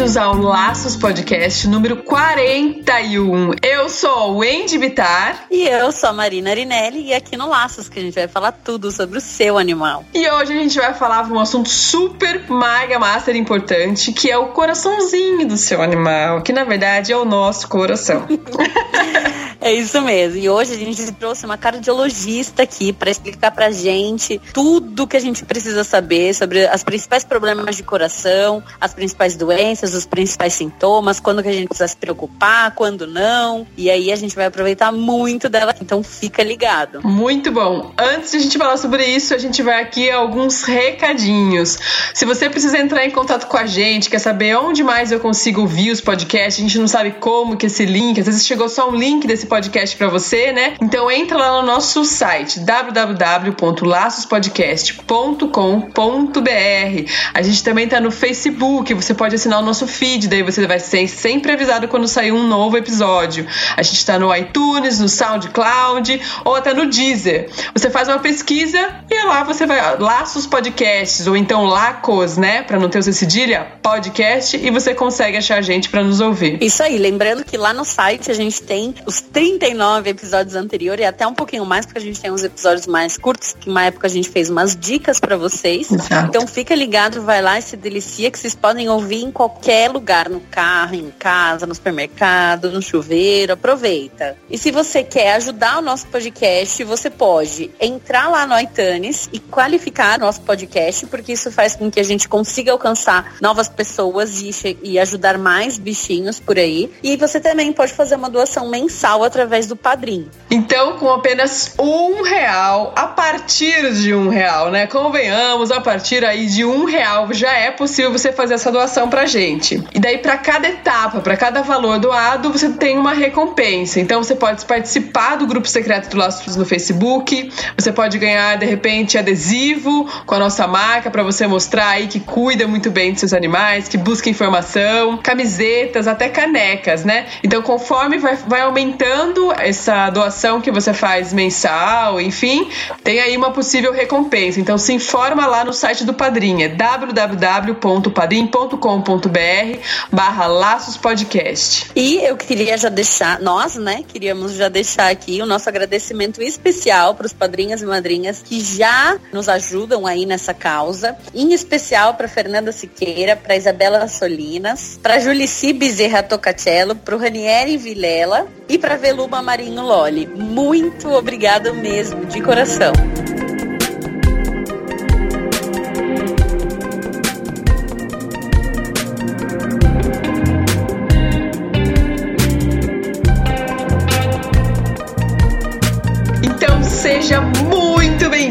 Bem-vindos ao Laços Podcast número 41. Eu sou o Wendy Bitar. E eu sou a Marina Arinelli e aqui no Laços que a gente vai falar tudo sobre o seu animal. E hoje a gente vai falar de um assunto super mega master importante, que é o coraçãozinho do seu animal, que na verdade é o nosso coração. É isso mesmo. E hoje a gente trouxe uma cardiologista aqui para explicar pra gente tudo que a gente precisa saber sobre os principais problemas de coração, as principais doenças, os principais sintomas, quando que a gente precisa se preocupar, quando não. E aí a gente vai aproveitar muito dela. Então fica ligado. Muito bom. Antes de a gente falar sobre isso, a gente vai aqui a alguns recadinhos. Se você precisa entrar em contato com a gente, quer saber onde mais eu consigo ouvir os podcasts, a gente não sabe como que esse link, às vezes chegou só um link desse podcast para você, né? Então entra lá no nosso site www.laçospodcast.com.br. A gente também tá no Facebook, você pode assinar o nosso feed, daí você vai ser sempre avisado quando sair um novo episódio. A gente tá no iTunes, no SoundCloud ou até no Deezer. Você faz uma pesquisa e lá você vai Laços Podcasts ou então Lacos, né, para não ter o cedilha, podcast e você consegue achar a gente para nos ouvir. Isso aí, lembrando que lá no site a gente tem os 39 episódios anteriores e até um pouquinho mais, porque a gente tem uns episódios mais curtos, que uma época a gente fez umas dicas para vocês. Exato. Então fica ligado, vai lá e se delicia, que vocês podem ouvir em qualquer lugar, no carro, em casa, no supermercado, no chuveiro, aproveita. E se você quer ajudar o nosso podcast, você pode entrar lá no iTunes e qualificar nosso podcast, porque isso faz com que a gente consiga alcançar novas pessoas e, e ajudar mais bichinhos por aí. E você também pode fazer uma doação mensal através do padrinho. Então, com apenas um real, a partir de um real, né? Convenhamos, a partir aí de um real já é possível você fazer essa doação pra gente. E daí, pra cada etapa, pra cada valor doado, você tem uma recompensa. Então, você pode participar do grupo secreto do Laços no Facebook, você pode ganhar, de repente, adesivo com a nossa marca pra você mostrar aí que cuida muito bem dos seus animais, que busca informação, camisetas, até canecas, né? Então, conforme vai, vai aumentando essa doação que você faz mensal, enfim, tem aí uma possível recompensa. Então, se informa lá no site do Padrim, é www.padrim.com.br barra Laços Podcast. E eu queria já deixar, nós, né, queríamos já deixar aqui o nosso agradecimento especial para os padrinhos e madrinhas que já nos ajudam aí nessa causa, em especial para Fernanda Siqueira, para Isabela Solinas, para Julici Bezerra Tocacello, para o Ranieri Vilela e para Veluma Marinho Loli. Muito obrigada mesmo, de coração.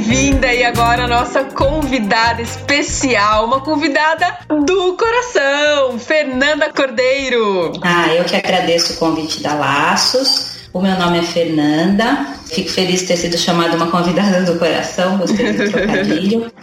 Bem-vinda e agora a nossa convidada especial, uma convidada do coração, Fernanda Cordeiro. Ah, eu que agradeço o convite da Laços. O meu nome é Fernanda. Fico feliz de ter sido chamada uma convidada do coração. Gostei do trocadilho.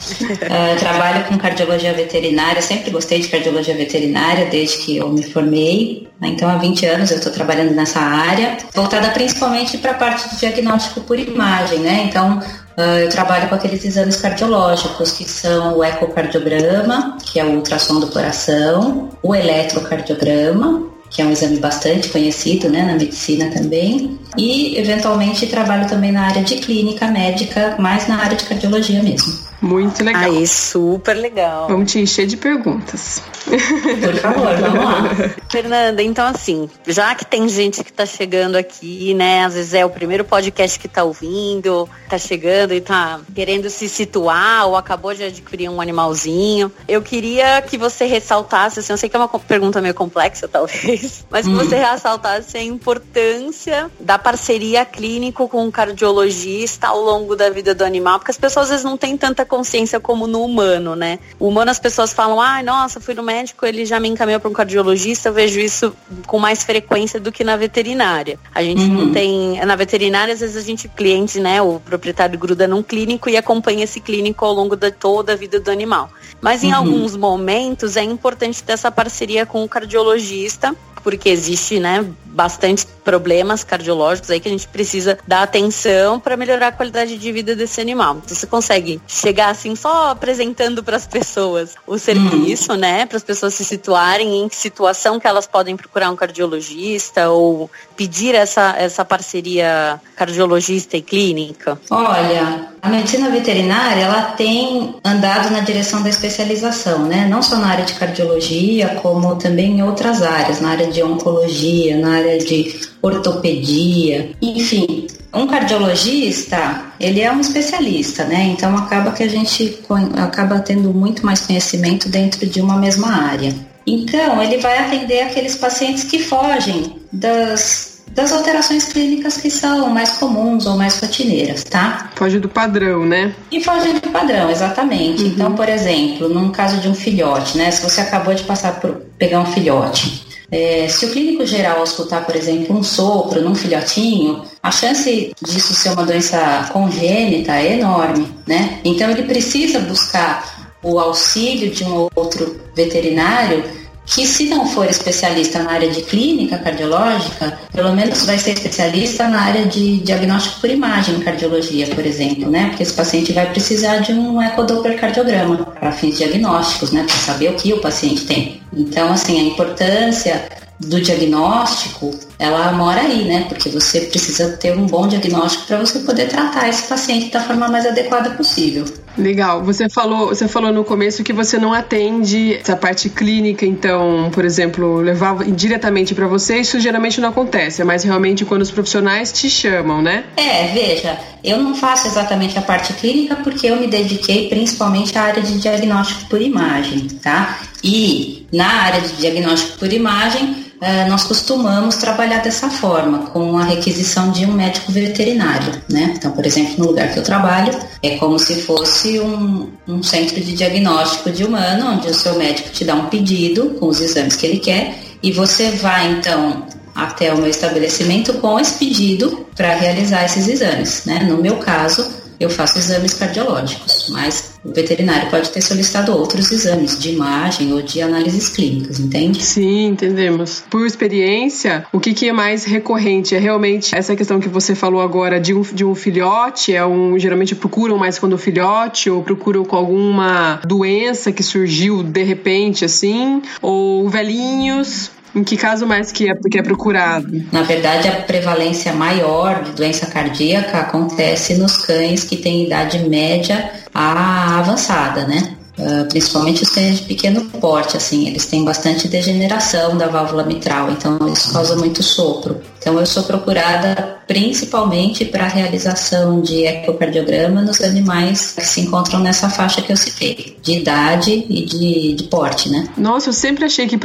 Ah, trabalho com cardiologia veterinária. Sempre gostei de cardiologia veterinária desde que eu me formei. Então, há 20 anos eu estou trabalhando nessa área, voltada principalmente para a parte do diagnóstico por imagem, né? Então, eu trabalho com aqueles exames cardiológicos que são o ecocardiograma, que é o ultrassom do coração, o eletrocardiograma, que é um exame bastante conhecido né, na medicina também, e eventualmente trabalho também na área de clínica médica, mais na área de cardiologia mesmo. Muito legal. Aí, super legal. Vamos te encher de perguntas. Por favor, vamos lá. Fernanda, então assim, já que tem gente que tá chegando aqui, né? Às vezes é o primeiro podcast que tá ouvindo, tá chegando e tá querendo se situar ou acabou de adquirir um animalzinho. Eu queria que você ressaltasse, assim, eu sei que é uma pergunta meio complexa, talvez, mas que Hum. você ressaltasse a importância da parceria clínico com o cardiologista ao longo da vida do animal, porque as pessoas às vezes não têm tanta consciência como no humano, né? O humano as pessoas falam, ai, ah, nossa, fui no médico, ele já me encaminhou para um cardiologista, eu vejo isso com mais frequência do que na veterinária. A gente uhum. não tem. Na veterinária, às vezes a gente, cliente, né, o proprietário gruda num clínico e acompanha esse clínico ao longo de toda a vida do animal. Mas em uhum. alguns momentos é importante ter essa parceria com o cardiologista porque existe, né, bastante problemas cardiológicos aí que a gente precisa dar atenção para melhorar a qualidade de vida desse animal. Então, você consegue chegar assim só apresentando para as pessoas o serviço, uhum. né, para as pessoas se situarem em que situação que elas podem procurar um cardiologista ou pedir essa essa parceria cardiologista e clínica. Olha, a medicina veterinária ela tem andado na direção da especialização, né? Não só na área de cardiologia, como também em outras áreas, na área de oncologia, na área de ortopedia, enfim. Um cardiologista, ele é um especialista, né? Então acaba que a gente acaba tendo muito mais conhecimento dentro de uma mesma área. Então, ele vai atender aqueles pacientes que fogem das das alterações clínicas que são mais comuns ou mais rotineiras, tá? Foge do padrão, né? E foge do padrão, exatamente. Uhum. Então, por exemplo, num caso de um filhote, né? Se você acabou de passar por pegar um filhote, é, se o clínico geral escutar, por exemplo, um sopro num filhotinho, a chance disso ser uma doença congênita é enorme, né? Então ele precisa buscar o auxílio de um outro veterinário que se não for especialista na área de clínica cardiológica, pelo menos vai ser especialista na área de diagnóstico por imagem em cardiologia, por exemplo, né? Porque esse paciente vai precisar de um ecodopplercardiograma para fins diagnósticos, né? Para saber o que o paciente tem. Então, assim, a importância do diagnóstico, ela mora aí, né? Porque você precisa ter um bom diagnóstico para você poder tratar esse paciente da forma mais adequada possível. Legal. Você falou, você falou no começo que você não atende essa parte clínica, então, por exemplo, levar diretamente para você, isso geralmente não acontece, é mais realmente quando os profissionais te chamam, né? É, veja, eu não faço exatamente a parte clínica porque eu me dediquei principalmente à área de diagnóstico por imagem, tá? E na área de diagnóstico por imagem, nós costumamos trabalhar dessa forma, com a requisição de um médico veterinário, né? Então, por exemplo, no lugar que eu trabalho, é como se fosse um, um centro de diagnóstico de humano, onde o seu médico te dá um pedido com os exames que ele quer e você vai, então, até o meu estabelecimento com esse pedido para realizar esses exames, né? No meu caso, eu faço exames cardiológicos, mas o veterinário pode ter solicitado outros exames de imagem ou de análises clínicas, entende? Sim, entendemos. Por experiência, o que, que é mais recorrente? É realmente essa questão que você falou agora de um, de um filhote? É um, geralmente procuram mais quando o filhote ou procuram com alguma doença que surgiu de repente, assim? Ou velhinhos? Em que caso mais que é, que é procurado? Na verdade, a prevalência maior de doença cardíaca acontece nos cães que têm idade média a avançada, né? Uh, principalmente os cães de pequeno porte, assim, eles têm bastante degeneração da válvula mitral, então isso causa muito sopro. Então eu sou procurada principalmente para a realização de ecocardiograma nos animais que se encontram nessa faixa que eu citei, de idade e de, de porte, né? Nossa, eu sempre achei que,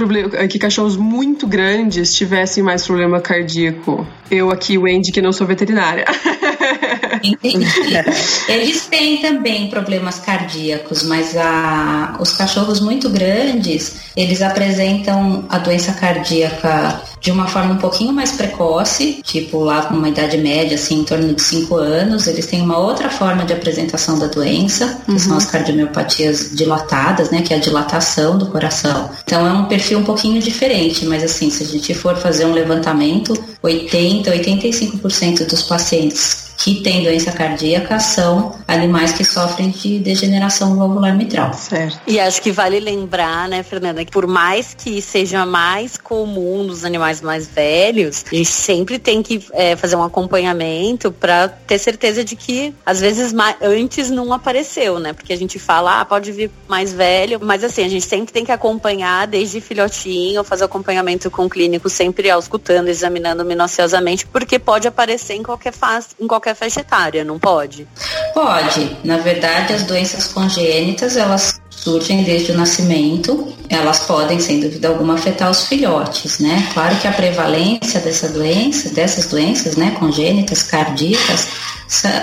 que cachorros muito grandes tivessem mais problema cardíaco. Eu aqui, o Andy, que não sou veterinária. Entendi. Eles têm também problemas cardíacos, mas a, os cachorros muito grandes, eles apresentam a doença cardíaca de uma forma um pouquinho mais precoce, tipo lá com uma idade média, assim, em torno de 5 anos, eles têm uma outra forma de apresentação da doença, que uhum. são as cardiomiopatias dilatadas, né, que é a dilatação do coração. Então é um perfil um pouquinho diferente, mas assim, se a gente for fazer um levantamento, 80, 85% dos pacientes que têm doença cardíaca são animais que sofrem de degeneração valvular mitral. Certo. E acho que vale lembrar, né, Fernanda, que por mais que seja mais comum nos animais mais velhos, a gente sempre tem que é, fazer um acompanhamento para ter certeza de que às vezes mais, antes não apareceu, né? Porque a gente fala, ah, pode vir mais velho, mas assim, a gente sempre tem que acompanhar desde filhotinho, fazer acompanhamento com o clínico, sempre auscultando, examinando minuciosamente, porque pode aparecer em qualquer fase, em qualquer qualquer faixa etária, não pode? Pode. Na verdade, as doenças congênitas, elas surgem desde o nascimento, elas podem, sem dúvida alguma, afetar os filhotes, né? Claro que a prevalência dessa doença, dessas doenças, né, congênitas, cardíacas,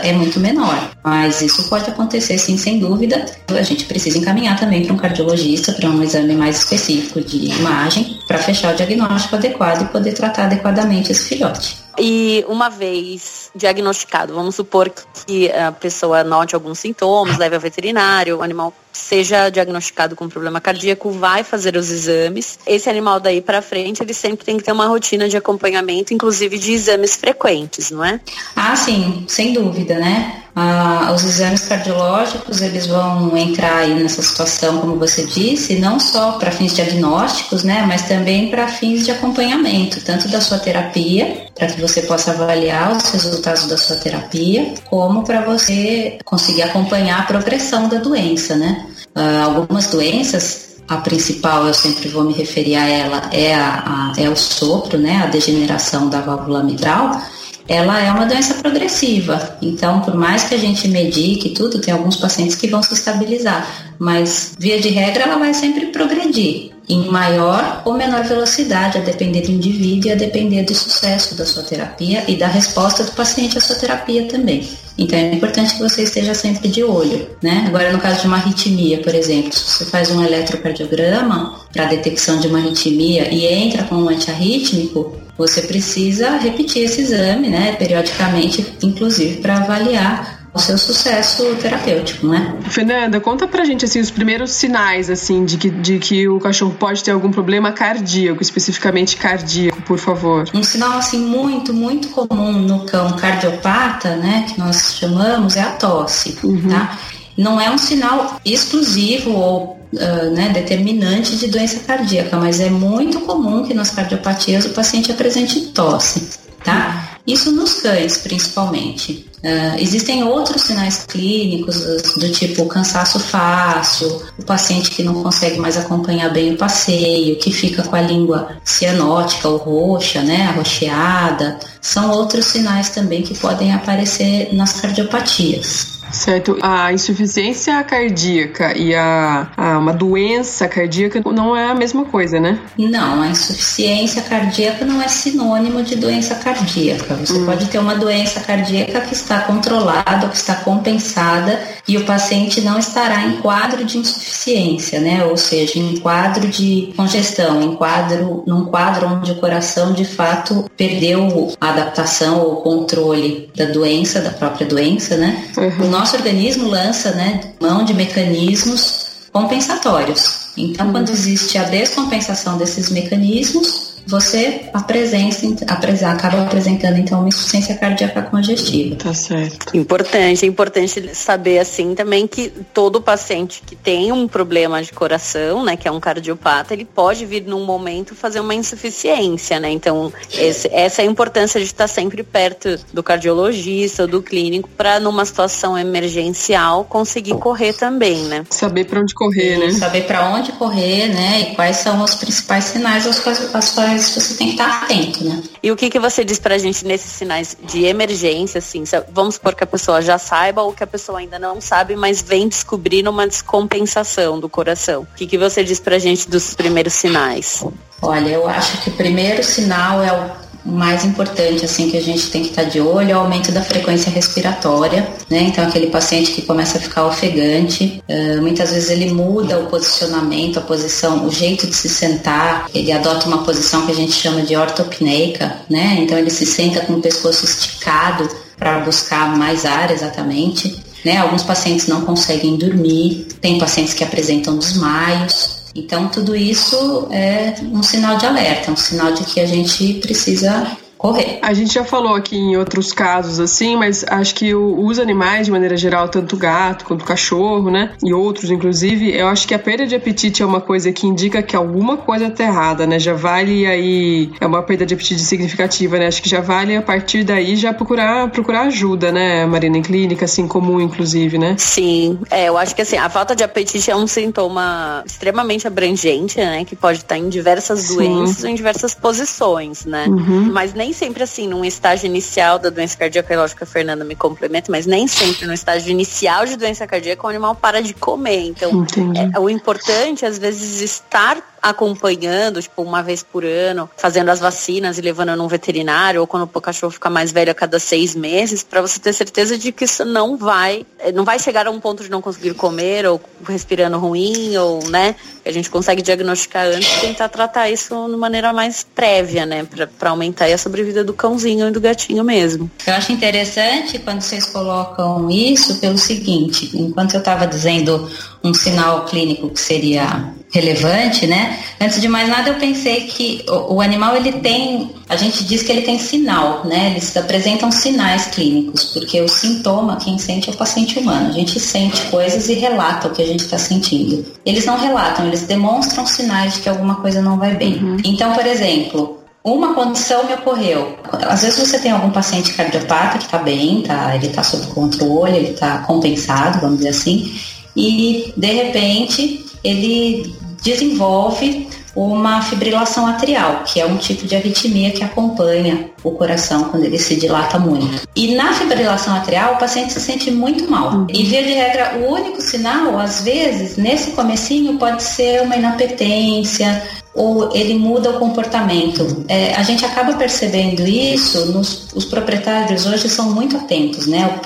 é muito menor. Mas isso pode acontecer sim, sem dúvida. A gente precisa encaminhar também para um cardiologista, para um exame mais específico de imagem, para fechar o diagnóstico adequado e poder tratar adequadamente esse filhote. E uma vez diagnosticado, vamos supor que a pessoa note alguns sintomas, leve ao veterinário, o animal seja diagnosticado com problema cardíaco, vai fazer os exames. Esse animal daí para frente, ele sempre tem que ter uma rotina de acompanhamento, inclusive de exames frequentes, não é? Ah, sim, sem dúvida, né? Ah, os exames cardiológicos, eles vão entrar aí nessa situação, como você disse, não só para fins diagnósticos, né, mas também para fins de acompanhamento, tanto da sua terapia, para que você possa avaliar os resultados da sua terapia, como para você conseguir acompanhar a progressão da doença, né? Uh, algumas doenças, a principal eu sempre vou me referir a ela é, a, a, é o sopro, né? A degeneração da válvula mitral. Ela é uma doença progressiva, então por mais que a gente medique tudo, tem alguns pacientes que vão se estabilizar, mas via de regra ela vai sempre progredir em maior ou menor velocidade, a depender do indivíduo e a depender do sucesso da sua terapia e da resposta do paciente à sua terapia também. Então é importante que você esteja sempre de olho, né? Agora no caso de uma arritmia, por exemplo, se você faz um eletrocardiograma para detecção de uma arritmia e entra com um antiarrítmico, você precisa repetir esse exame, né, periodicamente, inclusive para avaliar o seu sucesso terapêutico, né? Fernanda, conta pra gente assim os primeiros sinais assim de que, de que o cachorro pode ter algum problema cardíaco, especificamente cardíaco, por favor. Um sinal assim muito, muito comum no cão cardiopata, né, que nós chamamos é a tosse, uhum. tá? Não é um sinal exclusivo ou Uh, né, determinante de doença cardíaca, mas é muito comum que nas cardiopatias o paciente apresente tosse, tá? Isso nos cães, principalmente. Uh, existem outros sinais clínicos do tipo cansaço fácil, o paciente que não consegue mais acompanhar bem o passeio, que fica com a língua cianótica ou roxa, né, arroxeada. São outros sinais também que podem aparecer nas cardiopatias. Certo. A insuficiência cardíaca e a, a, uma doença cardíaca não é a mesma coisa, né? Não, a insuficiência cardíaca não é sinônimo de doença cardíaca. Você hum. pode ter uma doença cardíaca que está controlada, que está compensada e o paciente não estará em quadro de insuficiência, né? Ou seja, em quadro de congestão, em quadro, num quadro onde o coração de fato perdeu a adaptação ou controle da doença, da própria doença, né? Uhum nosso organismo lança né, mão de mecanismos compensatórios. Então, quando existe a descompensação desses mecanismos, você apresenta, acaba apresentando então uma insuficiência cardíaca congestiva. Tá certo. Importante, é importante saber assim também que todo paciente que tem um problema de coração, né, que é um cardiopata, ele pode vir num momento fazer uma insuficiência, né? Então, esse, essa é a importância de estar sempre perto do cardiologista ou do clínico para numa situação emergencial conseguir correr também, né? Saber para onde correr, né? Saber para onde correr, né? E quais são os principais sinais aos quais, aos quais mas você tem que estar atento, né? E o que, que você diz pra gente nesses sinais de emergência, assim? Vamos supor que a pessoa já saiba ou que a pessoa ainda não sabe, mas vem descobrindo uma descompensação do coração. O que, que você diz pra gente dos primeiros sinais? Olha, eu acho que o primeiro sinal é o o mais importante assim que a gente tem que estar tá de olho é o aumento da frequência respiratória, né? Então aquele paciente que começa a ficar ofegante, muitas vezes ele muda o posicionamento, a posição, o jeito de se sentar, ele adota uma posição que a gente chama de ortopneica, né? Então ele se senta com o pescoço esticado para buscar mais ar exatamente. Né? Alguns pacientes não conseguem dormir, tem pacientes que apresentam desmaios, então, tudo isso é um sinal de alerta, um sinal de que a gente precisa correr. A gente já falou aqui em outros casos assim, mas acho que os animais, de maneira geral, tanto gato quanto cachorro, né? E outros, inclusive, eu acho que a perda de apetite é uma coisa que indica que alguma coisa tá errada, né? Já vale aí. É uma perda de apetite significativa, né? Acho que já vale a partir daí já procurar, procurar ajuda, né, Marina, em clínica, assim, comum, inclusive, né? Sim. É, eu acho que assim, a falta de apetite é um sintoma extremamente abrangente, né? Que pode estar em diversas doenças ou em diversas posições, né? Uhum. Mas nem nem sempre assim, num estágio inicial da doença cardíaca, lógico que a Fernanda me complementa, mas nem sempre no estágio inicial de doença cardíaca o animal para de comer. Então, é, o importante, às vezes, estar acompanhando, tipo, uma vez por ano, fazendo as vacinas e levando num veterinário, ou quando o cachorro fica mais velho a cada seis meses, para você ter certeza de que isso não vai, não vai chegar a um ponto de não conseguir comer, ou respirando ruim, ou, né, a gente consegue diagnosticar antes e tentar tratar isso de maneira mais prévia, né, para aumentar a sobrevida do cãozinho e do gatinho mesmo. Eu acho interessante quando vocês colocam isso pelo seguinte, enquanto eu estava dizendo um sinal clínico que seria relevante, né? Antes de mais nada, eu pensei que o, o, animal ele tem, a gente diz que ele tem sinal, né? Eles apresentam sinais clínicos, porque o sintoma quem sente é o paciente humano. A gente sente coisas e relata o que a gente está sentindo. Eles não relatam, eles demonstram sinais de que alguma coisa não vai bem. Uhum. Então, por exemplo, uma condição me ocorreu. Às vezes você tem algum paciente cardiopata que está bem, tá, ele está sob controle, ele está compensado, vamos dizer assim, e de repente ele desenvolve uma fibrilação atrial, que é um tipo de arritmia que acompanha o coração quando ele se dilata muito. E na fibrilação atrial, o paciente se sente muito mal. E via de regra, o único sinal, às vezes, nesse comecinho, pode ser uma inapetência, ou ele muda o comportamento. É, a gente acaba percebendo isso, nos, os proprietários hoje são muito atentos, né?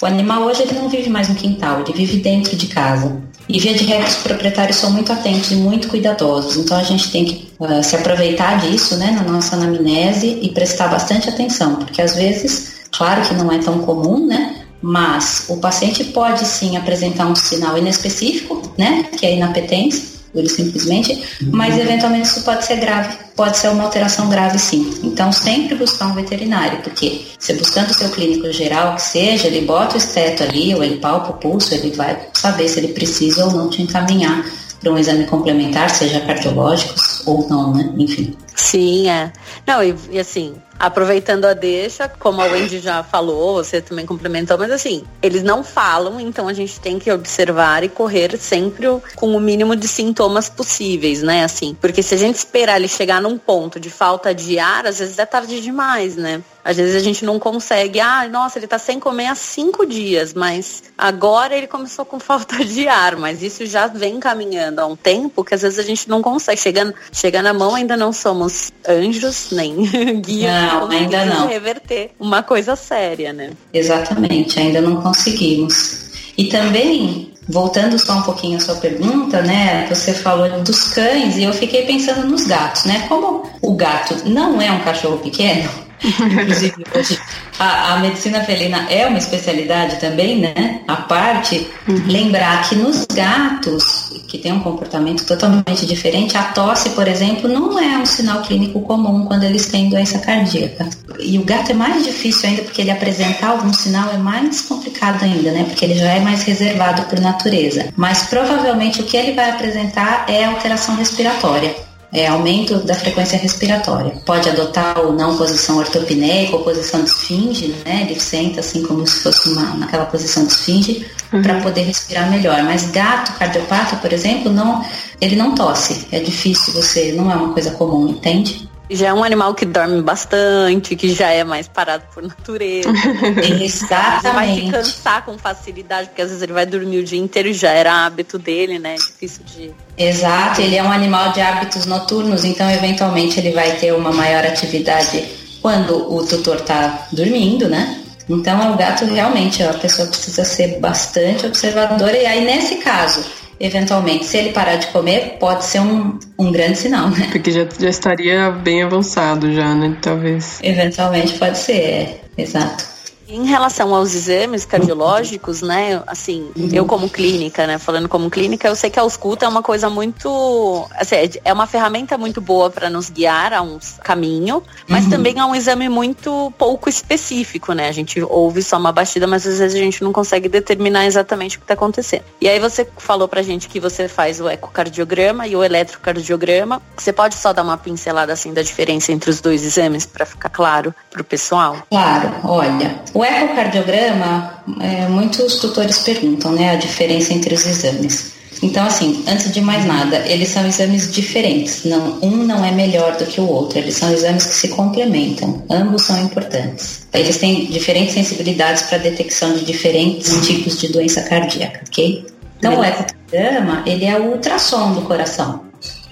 O, o, animal hoje ele não vive mais no quintal, ele vive dentro de casa. E via de regra os proprietários são muito atentos e muito cuidadosos, então a gente tem que uh, se aproveitar disso né, na nossa anamnese e prestar bastante atenção, porque às vezes, claro que não é tão comum, né? Mas o paciente pode sim apresentar um sinal inespecífico, né? Que é inapetência, ele simplesmente, mas eventualmente isso pode ser grave, pode ser uma alteração grave sim. Então sempre buscar um veterinário, porque se buscando o seu clínico geral que seja, ele bota o esteto ali, ou ele palpa o pulso, ele vai saber se ele precisa ou não te encaminhar para um exame complementar, seja cardiológicos ou não, né? Enfim. Sim, é. Não, e, e assim, aproveitando a deixa, como a Wendy já falou, você também complementou, mas assim, eles não falam, então a gente tem que observar e correr sempre com o mínimo de sintomas possíveis, né? Assim, porque se a gente esperar ele chegar num ponto de falta de ar, às vezes é tarde demais, né? Às vezes a gente não consegue, ah, nossa, ele tá sem comer há cinco dias, mas agora ele começou com falta de ar, mas isso já vem caminhando há um tempo que às vezes a gente não consegue. Chegando, chegar na mão ainda não somos anjos, nem guias não, ainda não. reverter uma coisa séria, né? Exatamente, ainda não conseguimos. E também, voltando só um pouquinho à sua pergunta, né? Você falou dos cães e eu fiquei pensando nos gatos, né? Como o gato não é um cachorro pequeno, Inclusive, hoje a, a, medicina felina é uma especialidade também, né? A parte, uhum. lembrar que nos gatos, que tem um comportamento totalmente diferente, a tosse, por exemplo, não é um sinal clínico comum quando eles têm doença cardíaca. E o gato é mais difícil ainda porque ele apresentar algum sinal é mais complicado ainda, né? Porque ele já é mais reservado por natureza. Mas provavelmente o que ele vai apresentar é alteração respiratória é, aumento da frequência respiratória. Pode adotar ou não posição ortopneica ou posição de esfinge, né? Ele senta assim como se fosse uma, naquela posição de esfinge uhum. para poder respirar melhor. Mas gato cardiopata, por exemplo, não, ele não tosse. É difícil você, não é uma coisa comum, entende? Já é um animal que dorme bastante, que já é mais parado por natureza. Exatamente. vai se cansar com facilidade, porque às vezes ele vai dormir o dia inteiro e já era hábito dele, né? É difícil de. Exato, ele é um animal de hábitos noturnos, então eventualmente ele vai ter uma maior atividade quando o tutor está dormindo, né? Então é o gato realmente, a pessoa precisa ser bastante observadora, e aí nesse caso eventualmente, se ele parar de comer, pode ser um, um grande sinal, né? Porque já, já estaria bem avançado já, né? Talvez. Eventualmente pode ser, é. Exato. Em relação aos exames cardiológicos, né, assim, eu como clínica, né, falando como clínica, eu sei que a ausculta é uma coisa muito, assim, é uma ferramenta muito boa para nos guiar a um caminho, mas uhum. também é um exame muito pouco específico, né? A gente ouve só uma batida, mas às vezes a gente não consegue determinar exatamente o que está acontecendo. E aí você falou pra gente que você faz o ecocardiograma e o eletrocardiograma. Você pode só dar uma pincelada assim da diferença entre os dois exames para ficar claro pro pessoal? Claro, olha, o ecocardiograma, é, muitos tutores perguntam, né, a diferença entre os exames. Então, assim, antes de mais nada, eles são exames diferentes. Não, um não é melhor do que o outro. Eles são exames que se complementam. Ambos são importantes. Eles têm diferentes sensibilidades para detecção de diferentes tipos de doença cardíaca, ok? Então, o ecocardiograma, ele é o ultrassom do coração.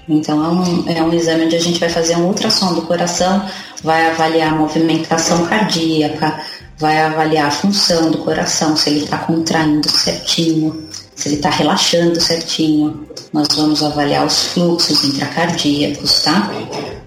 Então é um, é um exame onde a gente vai fazer um ultrassom do coração, vai avaliar a movimentação cardíaca, vai avaliar a função do coração, se ele está contraindo certinho, se ele está relaxando certinho. Nós vamos avaliar os fluxos intracardíacos, tá?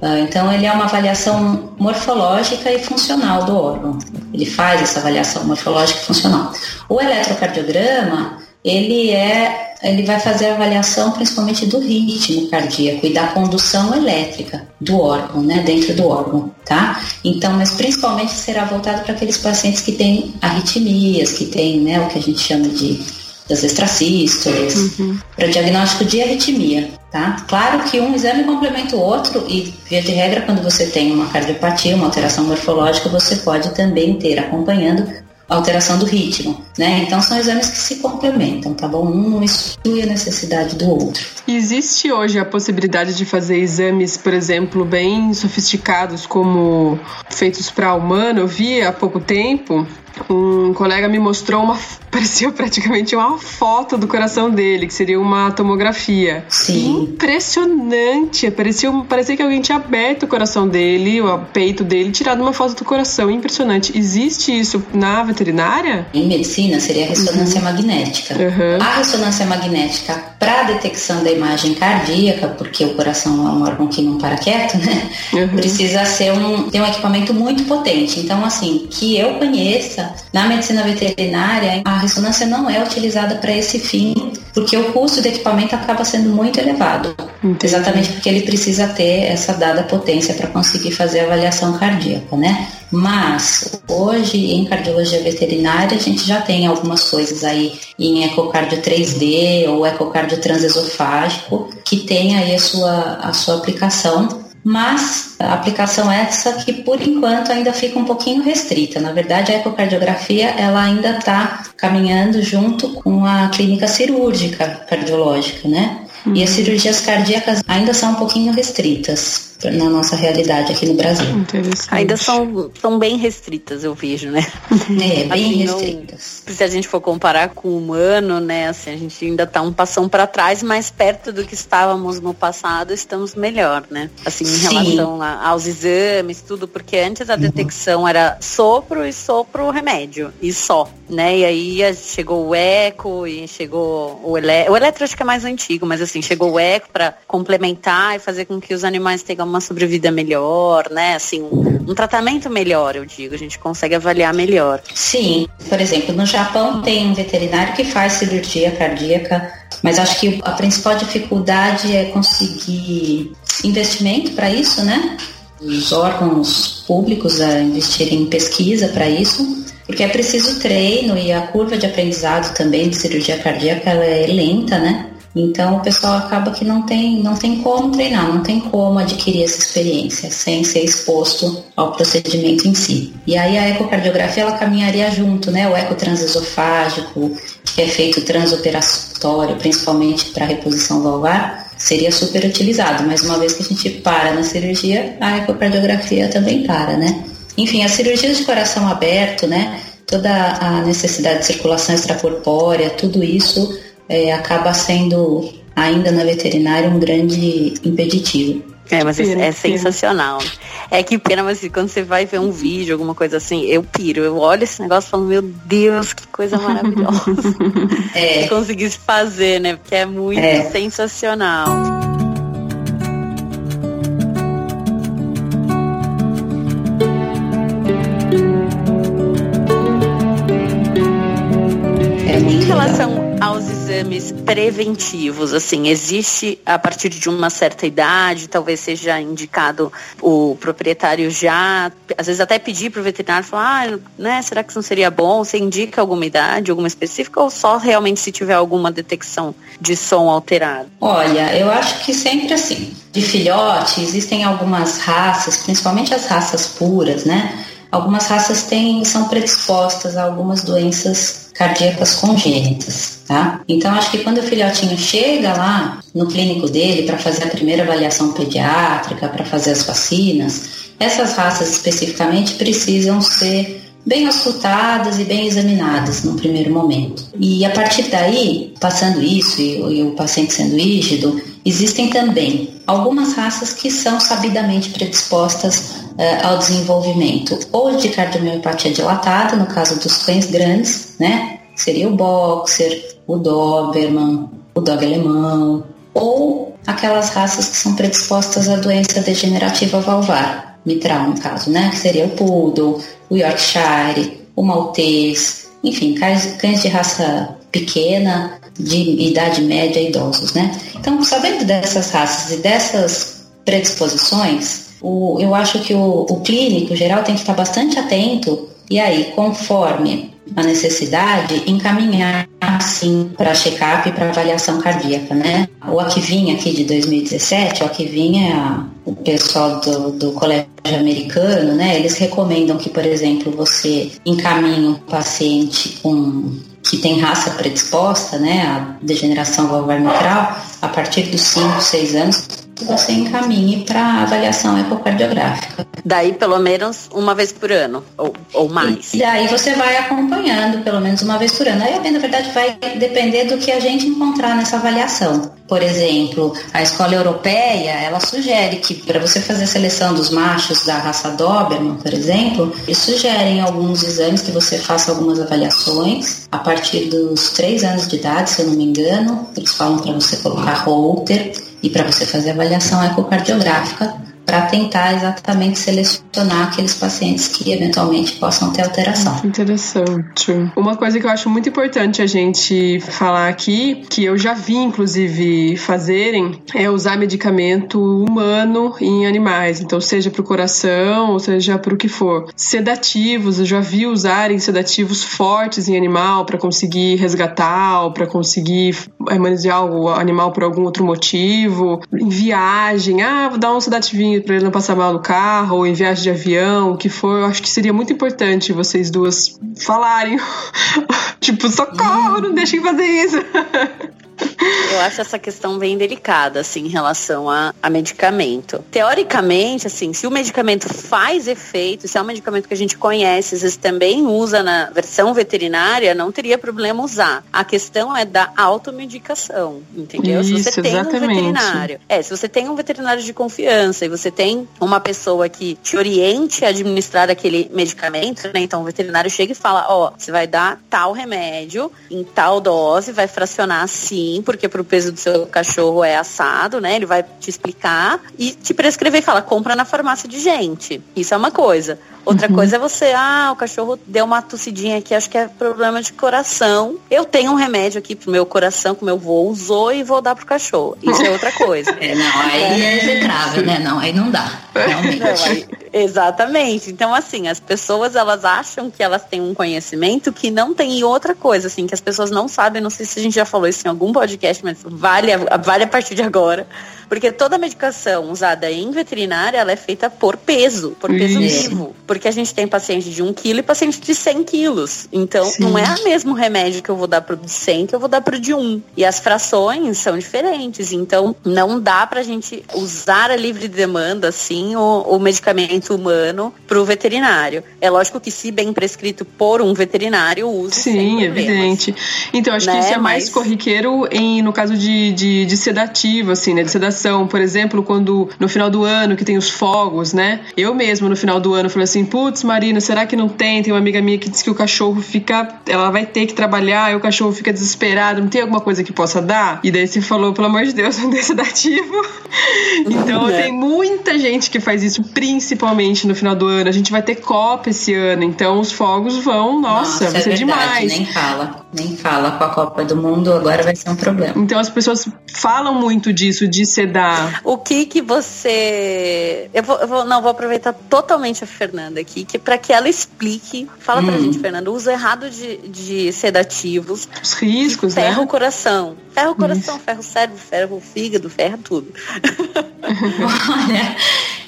Ah, então ele é uma avaliação morfológica e funcional do órgão. Ele faz essa avaliação morfológica e funcional. O eletrocardiograma, ele é ele vai fazer a avaliação principalmente do ritmo cardíaco e da condução elétrica do órgão, né, dentro do órgão, tá? Então, mas principalmente será voltado para aqueles pacientes que têm arritmias, que têm, né, o que a gente chama de das extrasístoles, uhum. para diagnóstico de arritmia, tá? Claro que um exame complementa o outro e, via de regra, quando você tem uma cardiopatia, uma alteração morfológica, você pode também ter acompanhando alteração do ritmo, né? Então são exames que se complementam, tá bom? Um não exclui a necessidade do outro. Existe hoje a possibilidade de fazer exames, por exemplo, bem sofisticados como feitos para humano? Eu vi há pouco tempo um colega me mostrou uma parecia praticamente uma foto do coração dele, que seria uma tomografia. Sim. Impressionante. Parecia, parecia que alguém tinha aberto o coração dele, o peito dele, tirado uma foto do coração. Impressionante. Existe isso na veterinária? Em medicina seria a ressonância uhum. magnética. Uhum. A ressonância magnética para detecção da imagem cardíaca, porque o coração é um órgão que não para quieto, né? Uhum. Precisa ser um, ter um equipamento muito potente. Então, assim, que eu conheça, na medicina veterinária, a ressonância não é utilizada para esse fim, porque o custo do equipamento acaba sendo muito elevado. Entendi. Exatamente porque ele precisa ter essa dada potência para conseguir fazer a avaliação cardíaca, né? Mas hoje em cardiologia veterinária a gente já tem algumas coisas aí em ecocardio 3D ou ecocardio transesofágico que tem aí a sua, a sua aplicação mas a aplicação essa que por enquanto ainda fica um pouquinho restrita. Na verdade, a ecocardiografia ela ainda está caminhando junto com a clínica cirúrgica cardiológica, né? Uhum. E as cirurgias cardíacas ainda são um pouquinho restritas na nossa realidade aqui no Brasil. Ainda são, são bem restritas, eu vejo, né? É, bem assim, restritas. Não, se a gente for comparar com o humano, né, assim, a gente ainda está um passão para trás, mais perto do que estávamos no passado, estamos melhor, né? Assim, em Sim. relação lá, aos exames, tudo, porque antes a uhum. detecção era sopro e sopro remédio, e só, né? E aí chegou o eco e chegou o eletro, o eletro acho que é mais antigo, mas assim, chegou o eco para complementar e fazer com que os animais tenham uma sobrevida melhor, né? Assim, um, um, tratamento melhor, eu digo. A gente consegue avaliar melhor. Sim, por exemplo, no Japão tem um veterinário que faz cirurgia cardíaca, mas acho que a principal dificuldade é conseguir investimento para isso, né? Os órgãos públicos a investirem em pesquisa para isso, porque é preciso treino e a curva de aprendizado também de cirurgia cardíaca ela é lenta, né? Então o pessoal acaba que não tem, não tem como treinar, não tem como adquirir essa experiência sem ser exposto ao procedimento em si. E aí a ecocardiografia ela caminharia junto, né? O eco transesofágico, que é feito transoperatório, principalmente para reposição valvar, seria super utilizado, mas uma vez que a gente para na cirurgia, a ecocardiografia também para, né? Enfim, as cirurgias de coração aberto, né? Toda a necessidade de circulação extracorpórea, tudo isso é, acaba sendo ainda na veterinária um grande impeditivo. É, mas pira, é, sensacional. É que pena, mas quando você vai ver um vídeo, alguma coisa assim, eu piro. Eu olho esse negócio e falo, meu Deus, que coisa maravilhosa. é. Se conseguisse fazer, né? Porque é muito é. sensacional. Exames preventivos, assim, existe a partir de uma certa idade, talvez seja indicado o proprietário já, às vezes até pedir para o veterinário falar, ah, né, será que isso não seria bom? Você indica alguma idade, alguma específica, ou só realmente se tiver alguma detecção de som alterado? Olha, eu acho que sempre assim. De filhote, existem algumas raças, principalmente as raças puras, né? Algumas raças têm, são predispostas a algumas doenças cardíacas congênitas, tá? Então acho que quando o filhotinho chega lá no clínico dele para fazer a primeira avaliação pediátrica, para fazer as vacinas, essas raças especificamente precisam ser bem auscultadas e bem examinadas no primeiro momento. E a partir daí, passando isso e, e o paciente sendo rígido, Existem também algumas raças que são sabidamente predispostas uh, ao desenvolvimento ou de cardiomiopatia dilatada, no caso dos cães grandes, né? Seria o boxer, o doberman, o dog alemão, ou aquelas raças que são predispostas à doença degenerativa valvar, mitral no caso, né? Que seria o poodle, o yorkshire, o maltês, enfim, cães, cães de raça pequena, de idade média, idosos, né? Então, sabendo dessas raças e dessas predisposições, o, eu acho que o, o clínico geral tem que estar bastante atento e aí, conforme a necessidade, encaminhar sim para check-up e para avaliação cardíaca, né? O Aquivinha aqui de 2017, o Aquivinha é o pessoal do, do colégio americano, né? Eles recomendam que, por exemplo, você encaminhe um paciente com que tem raça predisposta, né, a degeneração valvar mitral, a partir dos 5, 6 anos, que você encaminhe para avaliação ecocardiográfica. Daí, pelo menos uma vez por ano, ou, ou mais. E daí você vai acompanhando, pelo menos uma vez por ano. Aí, na verdade, vai depender do que a gente encontrar nessa avaliação. Por exemplo, a escola europeia, ela sugere que para você fazer a seleção dos machos da raça Doberman, por exemplo, eles sugerem alguns exames que você faça algumas avaliações a partir dos 3 anos de idade, se eu não me engano. Eles falam para você colocar holter e para você fazer avaliação ecocardiográfica para tentar exatamente selecionar aqueles pacientes que eventualmente possam ter alteração. Interessante. Uma coisa que eu acho muito importante a gente falar aqui, que eu já vi inclusive fazerem, é usar medicamento humano em animais. Então, seja para o coração, seja para o que for. Sedativos, eu já vi usarem sedativos fortes em animal para conseguir resgatar ou para conseguir é, manusear o animal por algum outro motivo. Em viagem, ah, vou dar um sedativinho para ele não passar mal no carro, ou em viagem de avião, o que for, eu acho que seria muito importante vocês duas falarem. tipo, socorro, não deixem fazer isso. Eu acho essa questão bem delicada, assim, em relação a, a, medicamento. Teoricamente, assim, se o medicamento faz efeito, se é um medicamento que a gente conhece, às vezes também usa na versão veterinária, não teria problema usar. A questão é da automedicação, entendeu? Isso, se você tem exatamente. um veterinário. É, se você tem um veterinário de confiança e você tem uma pessoa que te oriente a administrar aquele medicamento, né? Então o veterinário chega e fala, ó, oh, você vai dar tal remédio em tal dose, vai fracionar assim, porque pro peso do seu cachorro é assado, né? Ele vai te explicar e te prescrever e fala, compra na farmácia de gente. Isso é uma coisa. Outra uhum. coisa é você, ah, o cachorro deu uma tossidinha aqui, acho que é problema de coração. Eu tenho um remédio aqui pro meu coração que o meu vô usou e vou dar pro cachorro. Isso é outra coisa. É, não, aí é, é execrável, né? Não, aí não dá. Realmente. Não, aí, exatamente. Então, assim, as pessoas, elas acham que elas têm um conhecimento que não tem e outra coisa, assim, que as pessoas não sabem, não sei se a gente já falou isso em algum podcast, mas vale, vale a partir de agora porque toda medicação usada em veterinária, ela é feita por peso, por peso Isso. vivo. Porque a gente tem paciente de 1 kg e paciente de 100 quilos. Então, Sim. não é o mesmo remédio que eu vou dar pro de 100 que eu vou dar pro de 1. E as frações são diferentes. Então, não dá pra gente usar a livre demanda, assim, o, o medicamento humano pro veterinário. É lógico que se bem prescrito por um veterinário, use Sim, evidente. Então, acho né? que isso é mais Mas... corriqueiro em, no caso de, de, de sedativo, assim, né? De sedação por exemplo, quando no final do ano que tem os fogos, né? Eu mesmo no final do ano falei assim, putz, Marina, será que não tem? Tem uma amiga minha que diz que o cachorro fica, ela vai ter que trabalhar e o cachorro fica desesperado, não tem alguma coisa que possa dar? E daí você falou, pelo amor de Deus, um sedativo. então é. tem muita gente que faz isso, principalmente no final do ano. A gente vai ter Copa esse ano, então os fogos vão, nossa, nossa vai é ser verdade, demais. Nem fala, nem fala com a Copa do Mundo, agora vai ser um problema. Então as pessoas falam muito disso, de ser dar. O que que você. Eu vou, eu vou não, vou aproveitar totalmente a Fernanda aqui, que para que ela explique. Fala hum. pra gente, Fernanda, o uso errado de, de sedativos. Os riscos, ferro né? Ferro o coração. Ferro o coração, Isso. ferro o cérebro, ferro o fígado, ferro tudo. Olha,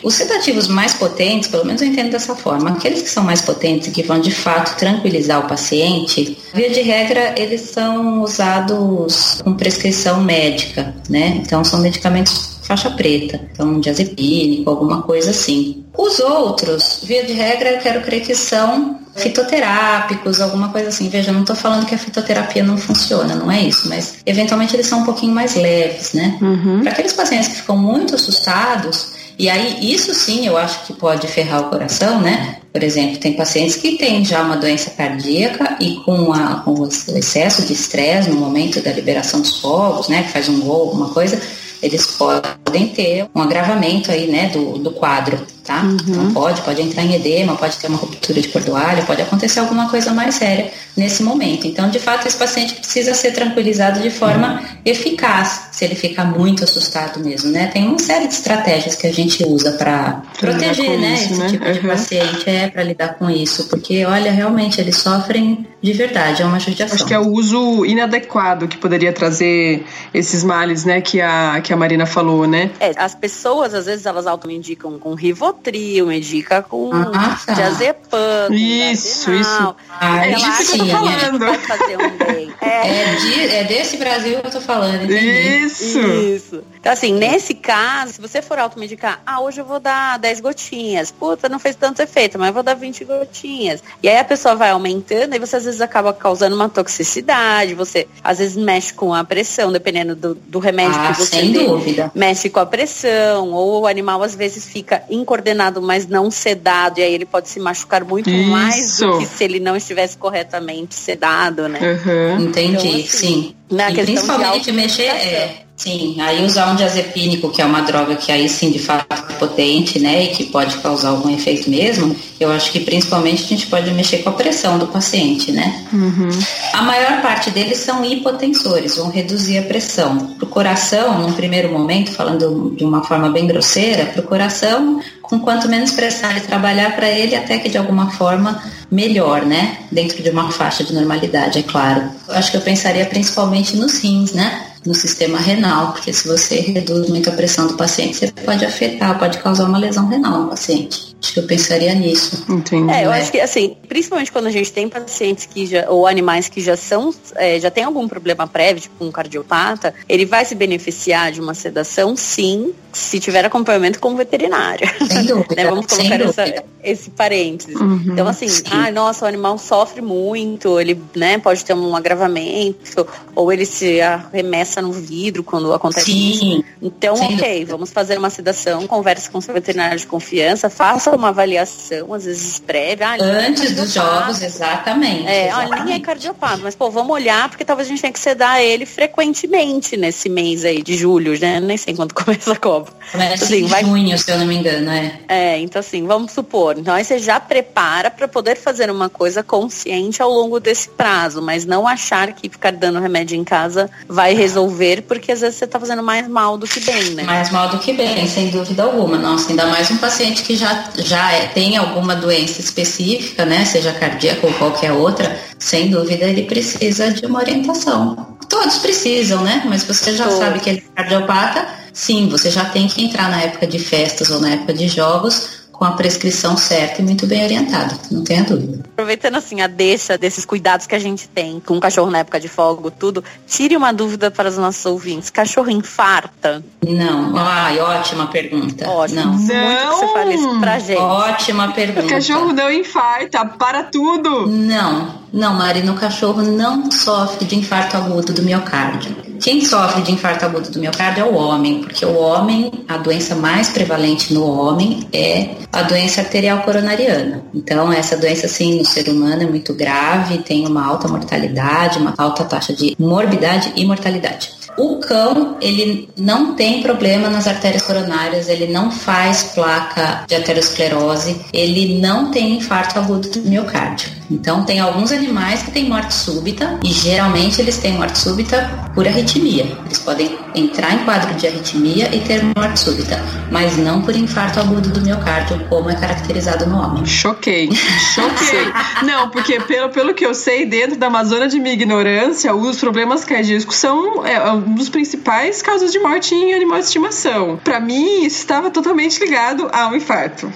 os sedativos mais potentes, pelo menos eu entendo dessa forma, aqueles que são mais potentes e que vão de fato tranquilizar o paciente, via de regra, eles são usados com prescrição médica, né? Então são medicamentos faixa preta, então diazepínico, alguma coisa assim. Os outros, via de regra, eu quero crer que são fitoterápicos, alguma coisa assim. Veja, eu não estou falando que a fitoterapia não funciona, não é isso, mas eventualmente eles são um pouquinho mais leves, né? Uhum. Para aqueles pacientes que ficam muito assustados, e aí isso sim eu acho que pode ferrar o coração, né? Por exemplo, tem pacientes que têm já uma doença cardíaca e com, a, com o excesso de estresse no momento da liberação dos fogos, né? Que faz um gol, alguma coisa, eles podem ter um agravamento aí, né, do, do quadro, tá? Uhum. Então pode, pode entrar em edema, pode ter uma ruptura de cordoalho, pode acontecer alguma coisa mais séria nesse momento. Então, de fato, esse paciente precisa ser tranquilizado de forma uhum. eficaz, se ele ficar muito assustado mesmo, né? Tem uma série de estratégias que a gente usa para proteger, né, isso, esse né? tipo uhum. de paciente, é para lidar com isso, porque olha, realmente eles sofrem de verdade, é uma judiação. Acho que é o uso inadequado que poderia trazer esses males, né, que a que a Marina falou, né? É, as pessoas às vezes elas auto-indicam com Rivotril, indica com ah, tá. diazepam, com Isso, isso. Ah, é disso que eu tô falando. fazer um bem. É. É, de, é, desse Brasil que eu tô falando, entendi. Isso. Isso. Então, assim, nesse caso, se você for automedicar, ah, hoje eu vou dar 10 gotinhas. Puta, não fez tanto efeito, mas eu vou dar 20 gotinhas. E aí a pessoa vai aumentando e você às vezes acaba causando uma toxicidade, você às vezes mexe com a pressão, dependendo do, do remédio ah, que você sem dê, dúvida. mexe com a pressão, ou o animal às vezes fica incoordenado, mas não sedado, e aí ele pode se machucar muito Isso. mais do que se ele não estivesse corretamente sedado, né? Uhum. Entendi, então, assim, sim. Na e principalmente mexer, é, sim, aí usar um diazepínico, que é uma droga que aí sim de fato é potente, né, e que pode causar algum efeito mesmo, eu acho que principalmente a gente pode mexer com a pressão do paciente, né. Uhum. A maior parte deles são hipotensores, vão reduzir a pressão. Pro coração, num primeiro momento, falando de uma forma bem grosseira, pro coração, com quanto menos pressão ele trabalhar para ele, até que de alguma forma melhor, né? Dentro de uma faixa de normalidade, é claro. Eu acho que eu pensaria principalmente nos rins, né? No sistema renal, porque se você reduz muito a pressão do paciente, você pode afetar, pode causar uma lesão renal no paciente. Acho que eu pensaria nisso. Entendi. É, eu acho que assim, principalmente quando a gente tem pacientes que já, ou animais que já são, é, já tem algum problema prévio, tipo um cardiopata, ele vai se beneficiar de uma sedação, sim, se tiver acompanhamento com o veterinário. Sem dúvida. né? Vamos colocar essa, esse parênteses. Uhum, então, assim, ah, nossa, o animal sofre muito, ele né, pode ter um agravamento, ou ele se arremessa no vidro quando acontece sim. isso. Então, Sem ok, dúvida. vamos fazer uma sedação, converse com o seu veterinário de confiança, faça uma avaliação, às vezes prévia. Ah, Antes dos jogos, exatamente. É, exatamente. olha, nem é cardiopata, mas pô, vamos olhar, porque talvez a gente tenha que sedar ele frequentemente nesse mês aí de julho, né? Nem sei quando começa a Copa. Começa assim, em vai... junho, se eu não me engano, é. É, então assim, vamos supor. Então aí você já prepara para poder fazer uma coisa consciente ao longo desse prazo, mas não achar que ficar dando remédio em casa vai resolver, porque às vezes você tá fazendo mais mal do que bem, né? Mais mal do que bem, sem dúvida alguma. Nossa, ainda mais um paciente que já, já é, tem alguma doença específica, né? Seja cardíaca ou qualquer outra, sem dúvida ele precisa de uma orientação. Todos precisam, né? Mas você já Todos. sabe que ele é cardiopata, sim, você já tem que entrar na época de festas ou na época de jogos com a prescrição certa e muito bem orientada, não tenha dúvida. Aproveitando assim a deixa desses cuidados que a gente tem com o cachorro na época de fogo, tudo, tire uma dúvida para os nossos ouvintes. Cachorro infarta? Não. Ai, ótima pergunta. Ótimo. Não. Muito que você fale isso pra gente. Ótima pergunta. O cachorro não infarta, para tudo. Não. Não, Mari, no cachorro não sofre de infarto agudo do miocárdio. Quem sofre de infarto agudo do miocárdio é o homem, porque o homem, a doença mais prevalente no homem é a doença arterial coronariana. Então, essa doença, sim, no ser humano é muito grave, tem uma alta mortalidade, uma alta taxa de morbidade e mortalidade. O cão, ele não tem problema nas artérias coronárias, ele não faz placa de aterosclerose, ele não tem infarto agudo do miocárdio. Então, tem alguns animais que têm morte súbita e geralmente eles têm morte súbita por arritmia. Eles podem entrar em quadro de arritmia e ter morte súbita, mas não por infarto agudo do miocárdio, como é caracterizado no homem. Choquei, choquei. não, porque pelo, pelo que eu sei, dentro da Amazônia de minha ignorância, os problemas cardíacos são é, um dos principais causas de morte em animais de estimação. Para mim, isso estava totalmente ligado ao infarto.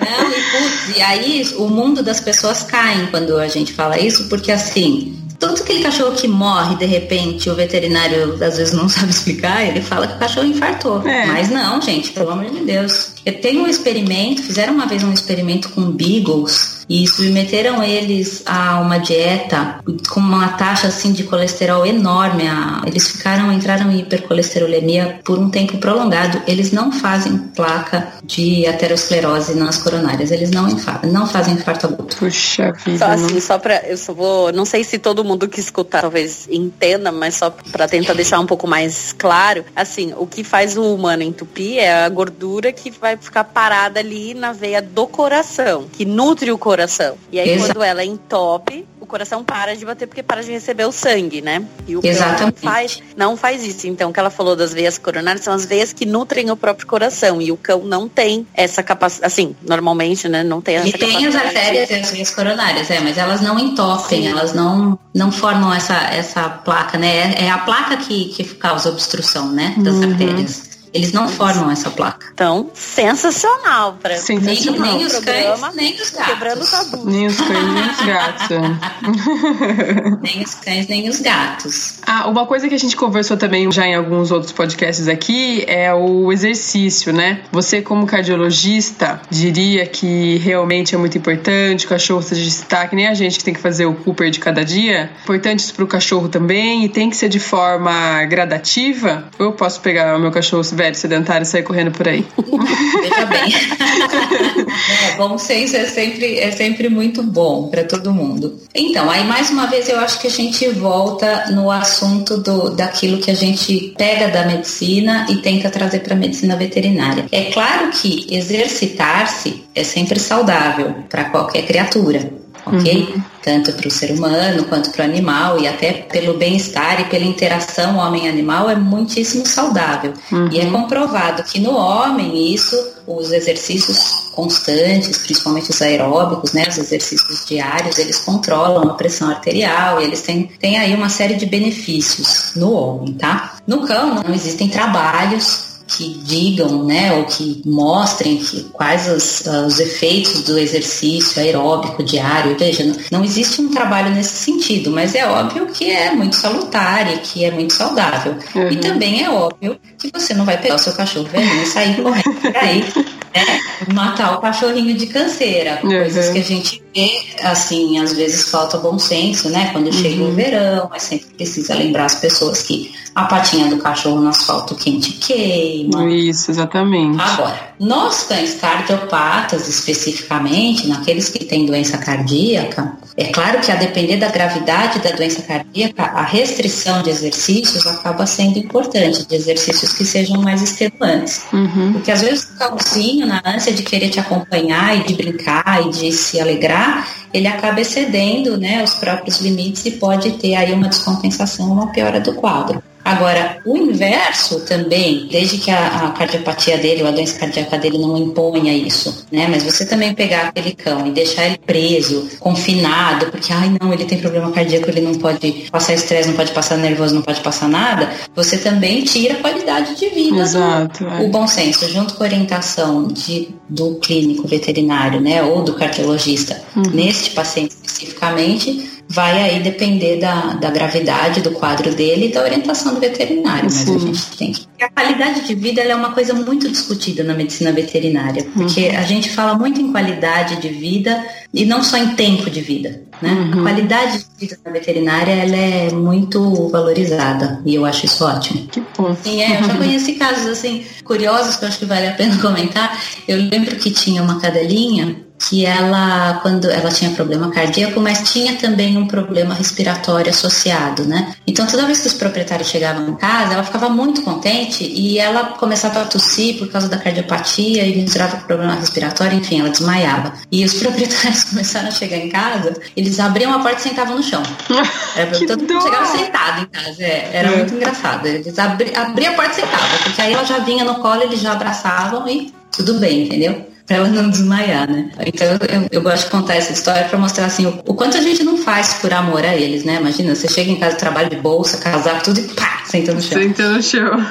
Não, e, putz, e aí o mundo das pessoas cai quando a gente fala isso, porque assim, todo aquele cachorro que morre de repente, o veterinário às vezes não sabe explicar, ele fala que o cachorro infartou. É. Mas não, gente, pelo amor de Deus. Eu tenho um experimento, fizeram uma vez um experimento com beagles e submeteram eles a uma dieta com uma taxa assim de colesterol enorme. Eles ficaram, entraram em hipercolesterolemia por um tempo prolongado. Eles não fazem placa de aterosclerose nas coronárias. Eles não, não fazem infarto agudo. Puxa vida. Só assim, só para eu só vou, não sei se todo mundo que escutar talvez entenda, mas só para tentar deixar um pouco mais claro, assim, o que faz o humano entupir é a gordura que vai ficar parada ali na veia do coração, que nutre o coração coração. E aí, Exato. quando ela entope, o coração para de bater porque para de receber o sangue, né? E o Exatamente. não faz, não faz isso. Então, o que ela falou das veias coronárias são as veias que nutrem o próprio coração. E o cão não tem essa capacidade, assim, normalmente, né? Não tem essa e capacidade. E tem as artérias e as veias coronárias, é, mas elas não entopem, Sim. elas não, não formam essa, essa placa, né? É, é a placa que, que causa obstrução, né? Das uhum. artérias. Eles não formam essa placa. Então, sensacional para nem, nem os programa, cães, nem os gatos. Quebrando tabu. Nem os cães, nem os gatos. nem os cães, nem os gatos. Ah, uma coisa que a gente conversou também já em alguns outros podcasts aqui é o exercício, né? Você como cardiologista diria que realmente é muito importante o cachorro seja destaque, nem a gente que tem que fazer o Cooper de cada dia. Importante isso para o cachorro também e tem que ser de forma gradativa. Ou eu posso pegar o meu cachorro velho sedentário sair correndo por aí. Veja bem. é, bom senso é sempre, é sempre muito bom para todo mundo. Então, aí mais uma vez eu acho que a gente volta no assunto do, daquilo que a gente pega da medicina e tenta trazer para a medicina veterinária. É claro que exercitar-se é sempre saudável para qualquer criatura ok? Uhum. Tanto para o ser humano quanto para o animal e até pelo bem-estar e pela interação homem-animal é muitíssimo saudável. Uhum. E é comprovado que no homem isso, os exercícios constantes, principalmente os aeróbicos, né, os exercícios diários, eles controlam a pressão arterial e eles têm, têm aí uma série de benefícios no homem, tá? No cão não existem trabalhos que digam, né, ou que mostrem que, quais os, uh, os efeitos do exercício aeróbico diário. Veja, não, não, existe um trabalho nesse sentido, mas é óbvio que é muito salutar e que é muito saudável. Uhum. E também é óbvio que você não vai pegar o seu cachorro velhinho e sair correndo por aí né, matar o cachorrinho de canseira. Coisas uhum. que a gente vê, assim, às vezes falta bom senso, né? Quando uhum. chega o verão, mas sempre precisa lembrar as pessoas que a patinha do cachorro no asfalto quente queima. Isso, exatamente. Agora, nós cães cardiopatas, especificamente, naqueles que têm doença cardíaca, é claro que a depender da gravidade da doença cardíaca, a restrição de exercícios acaba sendo importante, de exercícios que sejam mais estimulantes. Uhum. Porque às vezes o cãozinho, na ânsia de querer te acompanhar e de brincar e de se alegrar, ele acaba excedendo né, os próprios limites e pode ter aí uma descompensação, uma piora do quadro. Agora, o inverso também, desde que a, a, cardiopatia dele ou a doença cardíaca dele não imponha isso, né? Mas você também pegar aquele cão e deixar ele preso, confinado, porque, ai não, ele tem problema cardíaco, ele não pode passar estresse, não pode passar nervoso, não pode passar nada, você também tira a qualidade de vida. Exato. Do, é. O bom senso, junto com a orientação de, do clínico veterinário, né? Ou do cardiologista, uhum. neste paciente especificamente, vai aí depender da, da gravidade do quadro dele e da orientação do veterinário. Mas Sim. a gente tem que. A qualidade de vida é uma coisa muito discutida na medicina veterinária, porque uhum. a gente fala muito em qualidade de vida e não só em tempo de vida. Né? Uhum. A qualidade de vida na veterinária ela é muito valorizada e eu acho isso ótimo. Que bom. Sim, é, eu já conheci casos assim curiosos que eu acho que vale a pena comentar. Eu lembro que tinha uma cadelinha que ela, quando ela tinha problema cardíaco, mas tinha também um problema respiratório associado, né? Então, toda vez que os proprietários chegavam em casa, ela ficava muito contente e ela começava a tossir por causa da cardiopatia e misturava com problema respiratório, enfim, ela desmaiava. E os proprietários começaram a chegar em casa, eles abriam a porta e sentavam no chão. Era todo mundo chegava sentado em casa, é, era é. muito engraçado. Eles abri, abriam a porta e sentavam, porque aí ela já vinha no colo, eles já abraçavam e tudo bem, entendeu? Para ela não desmaiar, né? Então eu, eu gosto de contar essa história para mostrar assim o, o, quanto a gente não faz por amor a eles, né? Imagina, você chega em casa, trabalho de bolsa, casaco, tudo e pá, senta no chão. Senta no chão.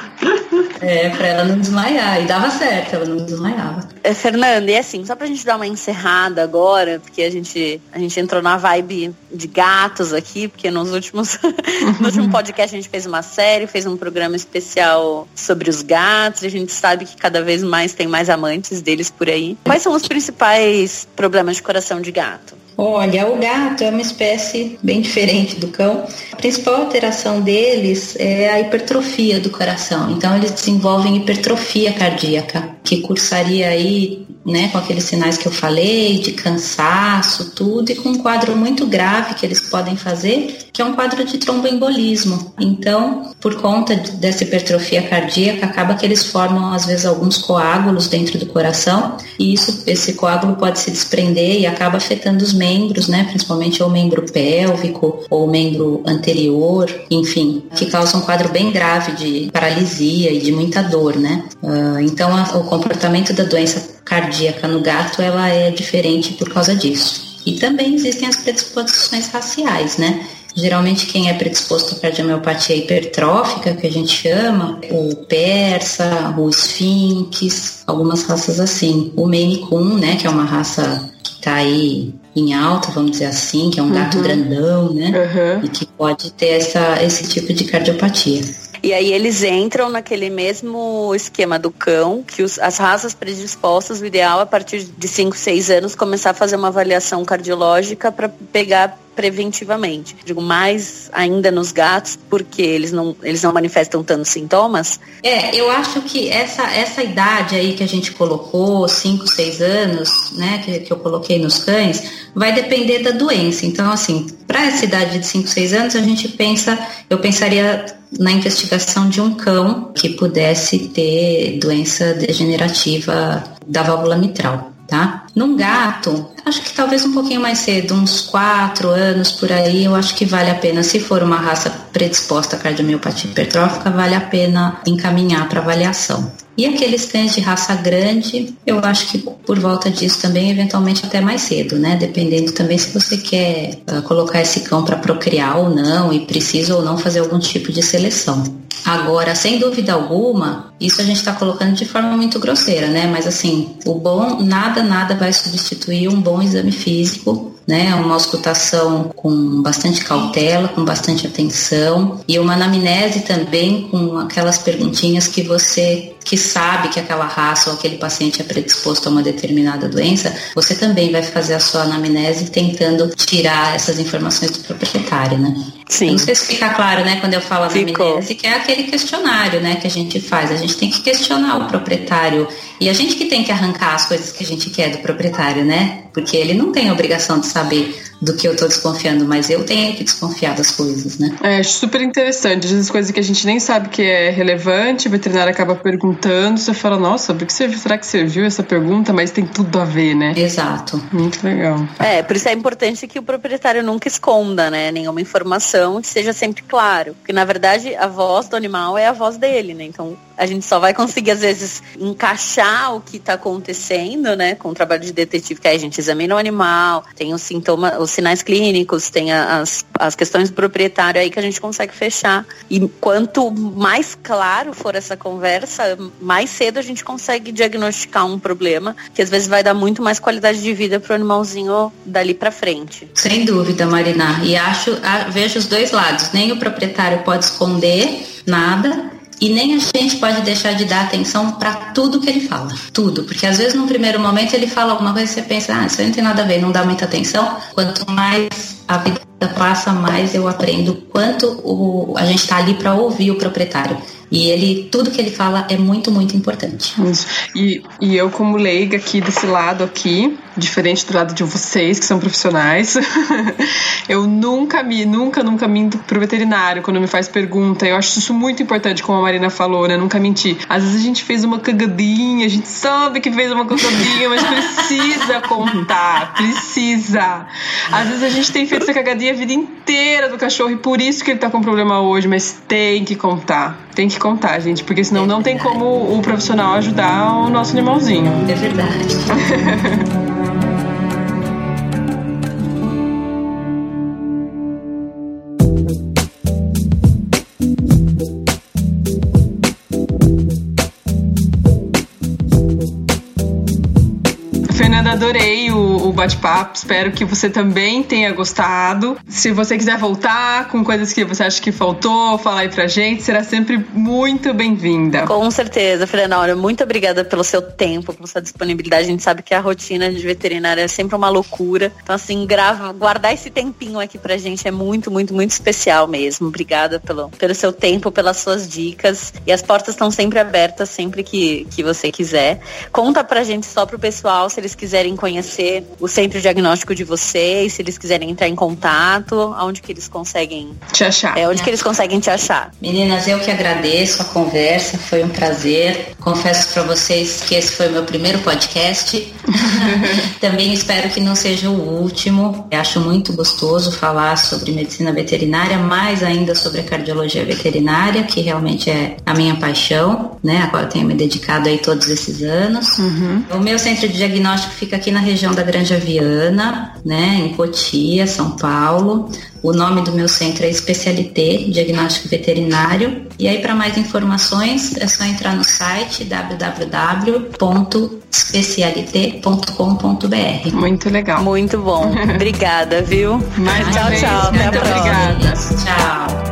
É, pra ela não desmaiar. E dava certo, ela não desmaiava. É, Fernanda, e assim, só pra gente dar uma encerrada agora, porque a gente, a gente entrou na vibe de gatos aqui, porque nos últimos no último podcast a gente fez uma série, fez um programa especial sobre os gatos, e a gente sabe que cada vez mais tem mais amantes deles por aí. Quais são os principais problemas de coração de gato? Olha, o gato é uma espécie bem diferente do cão. A principal alteração deles é a hipertrofia do coração. Então, eles desenvolvem hipertrofia cardíaca, que cursaria aí, né, com aqueles sinais que eu falei, de cansaço, tudo, e com um quadro muito grave que eles podem fazer, que é um quadro de tromboembolismo. Então, por conta dessa hipertrofia cardíaca, acaba que eles formam, às vezes, alguns coágulos dentro do coração, e isso, esse coágulo pode se desprender e acaba afetando os membros, né, principalmente o membro pélvico ou o membro anterior, enfim, que causa um quadro bem grave de paralisia e de muita dor, né. Uh, então, a, o comportamento da doença cardíaca no gato, ela é diferente por causa disso. E também existem as predisposições raciais, né? Geralmente quem é predisposto à cardiomiopatia hipertrófica, que a gente chama, o persa, o esfinx, algumas raças assim. O Maine Coon, né, que é uma raça que está aí em alta, vamos dizer assim, que é um uhum. gato grandão, né? Uhum. E que pode ter essa, esse tipo de cardiopatia. E aí eles entram naquele mesmo esquema do cão, que os, as raças predispostas, o ideal a partir de 5, 6 anos começar a fazer uma avaliação cardiológica para pegar preventivamente. Digo mais ainda nos gatos, porque eles não, eles não manifestam tantos sintomas. É, eu acho que essa, essa idade aí que a gente colocou, 5, 6 anos, né, que, que eu coloquei nos cães, vai depender da doença. Então, assim, para essa idade de 5, 6 anos, a gente pensa, eu pensaria na investigação de um cão que pudesse ter doença degenerativa da válvula mitral tá? Num gato, acho que talvez um pouquinho mais cedo, uns quatro anos por aí, eu acho que vale a pena, se for uma raça predisposta à cardiomiopatia hipertrófica, vale a pena encaminhar para avaliação. E aqueles cães de raça grande, eu acho que por volta disso também, eventualmente até mais cedo, né? Dependendo também se você quer uh, colocar esse cão para procriar ou não e precisa ou não fazer algum tipo de seleção. Agora, sem dúvida alguma, isso a gente está colocando de forma muito grosseira, né? Mas assim, o bom, nada, nada vai substituir um bom exame físico né? Uma auscultação com bastante cautela, com bastante atenção e uma anamnese também com aquelas perguntinhas que você que sabe que aquela raça ou aquele paciente é predisposto a uma determinada doença, você também vai fazer a sua anamnese tentando tirar essas informações do proprietário, né? Sim. não sei se fica claro, né, quando eu falo anamnese, que é aquele questionário, né, que a gente faz. A gente tem que questionar o proprietário e a gente que tem que arrancar as coisas que a gente quer do proprietário, né? Porque ele não tem a obrigação de saber do que eu tô desconfiando, mas eu tenho que desconfiar das coisas, né? É, super interessante. Às vezes coisas que a gente nem sabe que é relevante, o veterinário acaba perguntando, você fala, nossa, por que serviu? Será que serviu essa pergunta? Mas tem tudo a ver, né? Exato. Muito legal. É, por isso é importante que o proprietário nunca esconda, né? Nenhuma informação que seja sempre claro. Porque, na verdade, a voz do animal é a voz dele, né? Então, a gente só vai conseguir, às vezes, encaixar o que está acontecendo, né? Com o trabalho de detetive, que aí a gente examina o animal, tem os sintomas, os sinais clínicos, tem as, as questões do proprietário aí que a gente consegue fechar. E quanto mais claro for essa conversa, mais cedo a gente consegue diagnosticar um problema, que às vezes vai dar muito mais qualidade de vida para o animalzinho dali para frente. Sem dúvida, Marina. E acho, vejo os dois lados. Nem o proprietário pode esconder nada e nem a gente pode deixar de dar atenção para tudo que ele fala. Tudo. Porque às vezes, num primeiro momento, ele fala alguma coisa e você pensa, ah, isso aí não tem nada a ver, não dá muita atenção. Quanto mais a vida passa, mais eu aprendo quanto o, a gente está ali para ouvir o proprietário. E ele, tudo que ele fala é muito, muito importante. E, e eu, como leiga aqui desse lado aqui, diferente do lado de vocês, que são profissionais, eu nunca me, nunca, nunca minto pro veterinário quando me faz pergunta. Eu acho isso muito importante, como a Marina falou, né? Nunca mentir. Às vezes a gente fez uma cagadinha, a gente sabe que fez uma cagadinha, mas precisa contar, precisa. Às vezes a gente tem feito essa cagadinha a vida inteira do cachorro e por isso que ele tá com problema hoje, mas tem que contar. Tem que contar, gente, porque senão é não tem como o profissional ajudar o nosso animalzinho. É verdade. adorei o, o bate-papo. Espero que você também tenha gostado. Se você quiser voltar com coisas que você acha que faltou, falar aí pra gente, será sempre muito bem-vinda. Com certeza, Fernanda. Muito obrigada pelo seu tempo, pela sua disponibilidade. A gente sabe que a rotina de veterinária é sempre uma loucura. Então, assim, grava, guardar esse tempinho aqui pra gente é muito, muito, muito especial mesmo. Obrigada pelo, pelo seu tempo, pelas suas dicas. E as portas estão sempre abertas, sempre que, que você quiser. Conta pra gente só pro pessoal, se eles quiserem conhecer o centro diagnóstico de vocês, se eles quiserem entrar em contato, aonde que eles conseguem te achar. É, onde que eles conseguem te achar. Meninas, eu que agradeço a conversa, foi um prazer. Confesso para vocês que esse foi o meu primeiro podcast. Também espero que não seja o último. Eu acho muito gostoso falar sobre medicina veterinária, mais ainda sobre a cardiologia veterinária, que realmente é a minha paixão, né? Agora eu tenho me dedicado aí todos esses anos. Uhum. O meu centro de diagnóstico fica aqui na região da Granja Viana, né? Em Cotia, São Paulo. O nome do meu centro é Especialité Diagnóstico Veterinário. E aí, para mais informações, é só entrar no site www.specialité.com.br. Muito legal. Muito bom. Obrigada, viu? Mais tchau, tchau. Até Muito a próxima. obrigada. Tchau.